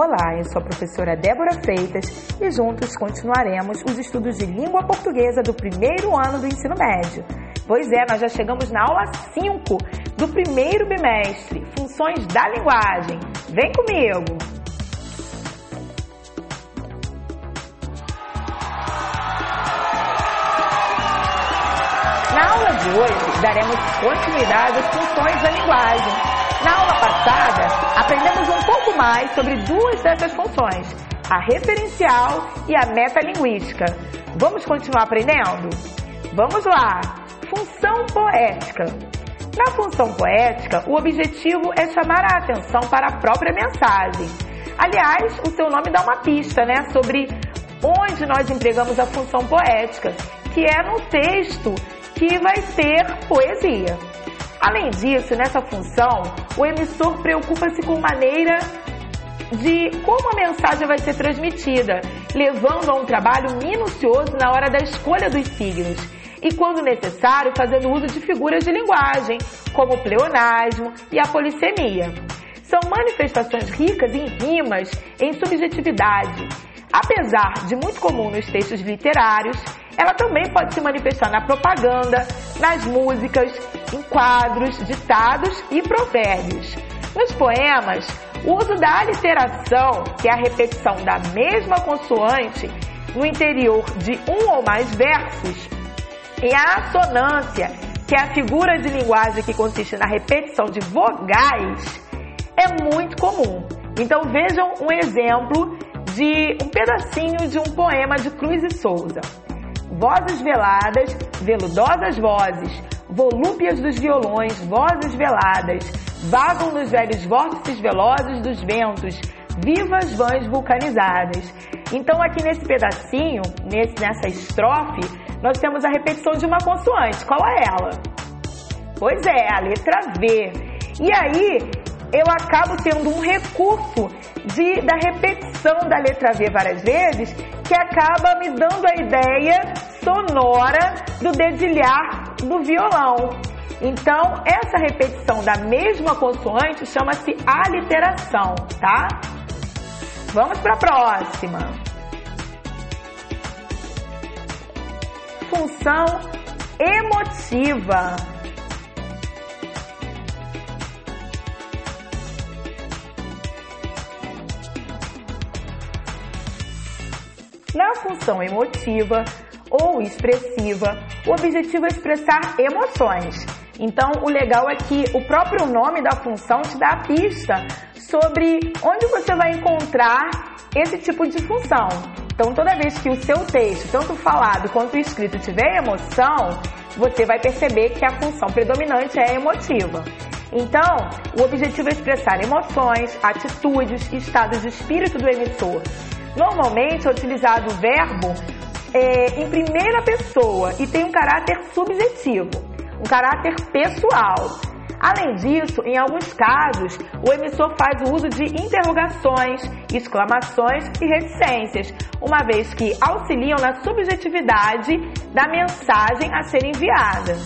Olá, eu sou a professora Débora Freitas e juntos continuaremos os estudos de língua portuguesa do primeiro ano do ensino médio. Pois é, nós já chegamos na aula 5 do primeiro bimestre, Funções da Linguagem. Vem comigo! Na aula de hoje, daremos continuidade às funções da linguagem na aula passada, aprendemos um pouco mais sobre duas dessas funções, a referencial e a metalinguística. Vamos continuar aprendendo? Vamos lá! Função poética. Na função poética, o objetivo é chamar a atenção para a própria mensagem. Aliás, o seu nome dá uma pista, né, sobre onde nós empregamos a função poética, que é no texto que vai ser poesia. Além disso, nessa função, o emissor preocupa-se com maneira de como a mensagem vai ser transmitida, levando a um trabalho minucioso na hora da escolha dos signos e, quando necessário, fazendo uso de figuras de linguagem, como o pleonasmo e a polissemia. São manifestações ricas em rimas, em subjetividade. Apesar de muito comum nos textos literários, ela também pode se manifestar na propaganda, nas músicas, em quadros, ditados e provérbios. Nos poemas, o uso da aliteração, que é a repetição da mesma consoante no interior de um ou mais versos, e a assonância, que é a figura de linguagem que consiste na repetição de vogais, é muito comum. Então vejam um exemplo de um pedacinho de um poema de Cruz e Souza. Vozes veladas, veludosas vozes, volúpias dos violões, vozes veladas, vagam nos velhos vórtices velozes dos ventos, vivas vãs vulcanizadas. Então, aqui nesse pedacinho, nesse, nessa estrofe, nós temos a repetição de uma consoante. Qual é ela? Pois é, a letra V. E aí, eu acabo tendo um recurso de, da repetição da letra V várias vezes, que acaba me dando a ideia sonora do dedilhar do violão. Então, essa repetição da mesma consoante chama-se aliteração, tá? Vamos para a próxima. Função emotiva. Na função emotiva ou expressiva, o objetivo é expressar emoções. Então, o legal é que o próprio nome da função te dá a pista sobre onde você vai encontrar esse tipo de função. Então, toda vez que o seu texto, tanto falado quanto escrito, tiver emoção, você vai perceber que a função predominante é emotiva. Então, o objetivo é expressar emoções, atitudes e estados de espírito do emissor Normalmente é utilizado o verbo é, em primeira pessoa e tem um caráter subjetivo, um caráter pessoal. Além disso, em alguns casos, o emissor faz o uso de interrogações, exclamações e reticências, uma vez que auxiliam na subjetividade da mensagem a ser enviada.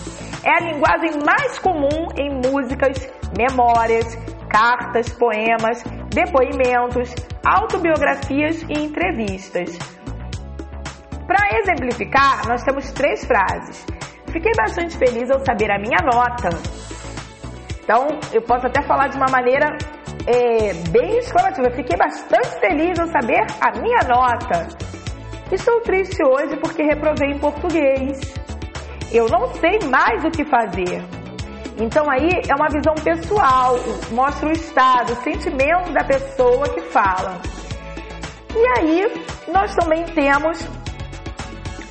É a linguagem mais comum em músicas, memórias, cartas, poemas, depoimentos, autobiografias e entrevistas. Para exemplificar, nós temos três frases. Fiquei bastante feliz ao saber a minha nota. Então, eu posso até falar de uma maneira é, bem exclamativa. Fiquei bastante feliz ao saber a minha nota. Estou triste hoje porque reprovei em português. Eu não sei mais o que fazer. Então aí é uma visão pessoal, mostra o estado, o sentimento da pessoa que fala. E aí nós também temos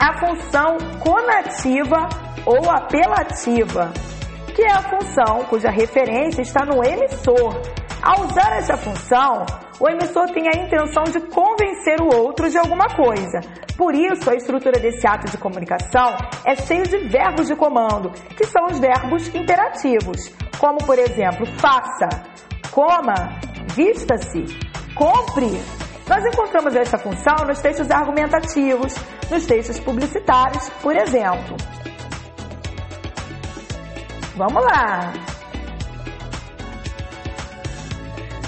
a função conativa ou apelativa, que é a função cuja referência está no emissor. Ao usar essa função, o emissor tem a intenção de convencer o outro de alguma coisa. Por isso, a estrutura desse ato de comunicação é cheia de verbos de comando, que são os verbos imperativos, como por exemplo, faça, coma, vista-se, compre. Nós encontramos essa função nos textos argumentativos, nos textos publicitários, por exemplo. Vamos lá!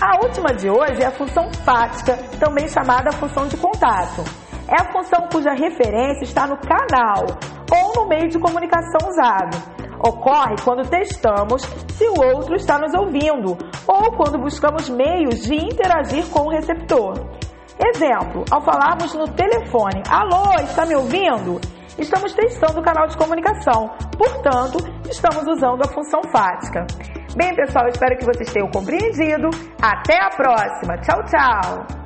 A última de hoje é a função fática, também chamada função de contato. É a função cuja referência está no canal ou no meio de comunicação usado. Ocorre quando testamos se o outro está nos ouvindo ou quando buscamos meios de interagir com o receptor. Exemplo, ao falarmos no telefone, alô, está me ouvindo? Estamos testando o canal de comunicação, portanto, estamos usando a função fática. Bem, pessoal, espero que vocês tenham compreendido. Até a próxima. Tchau, tchau!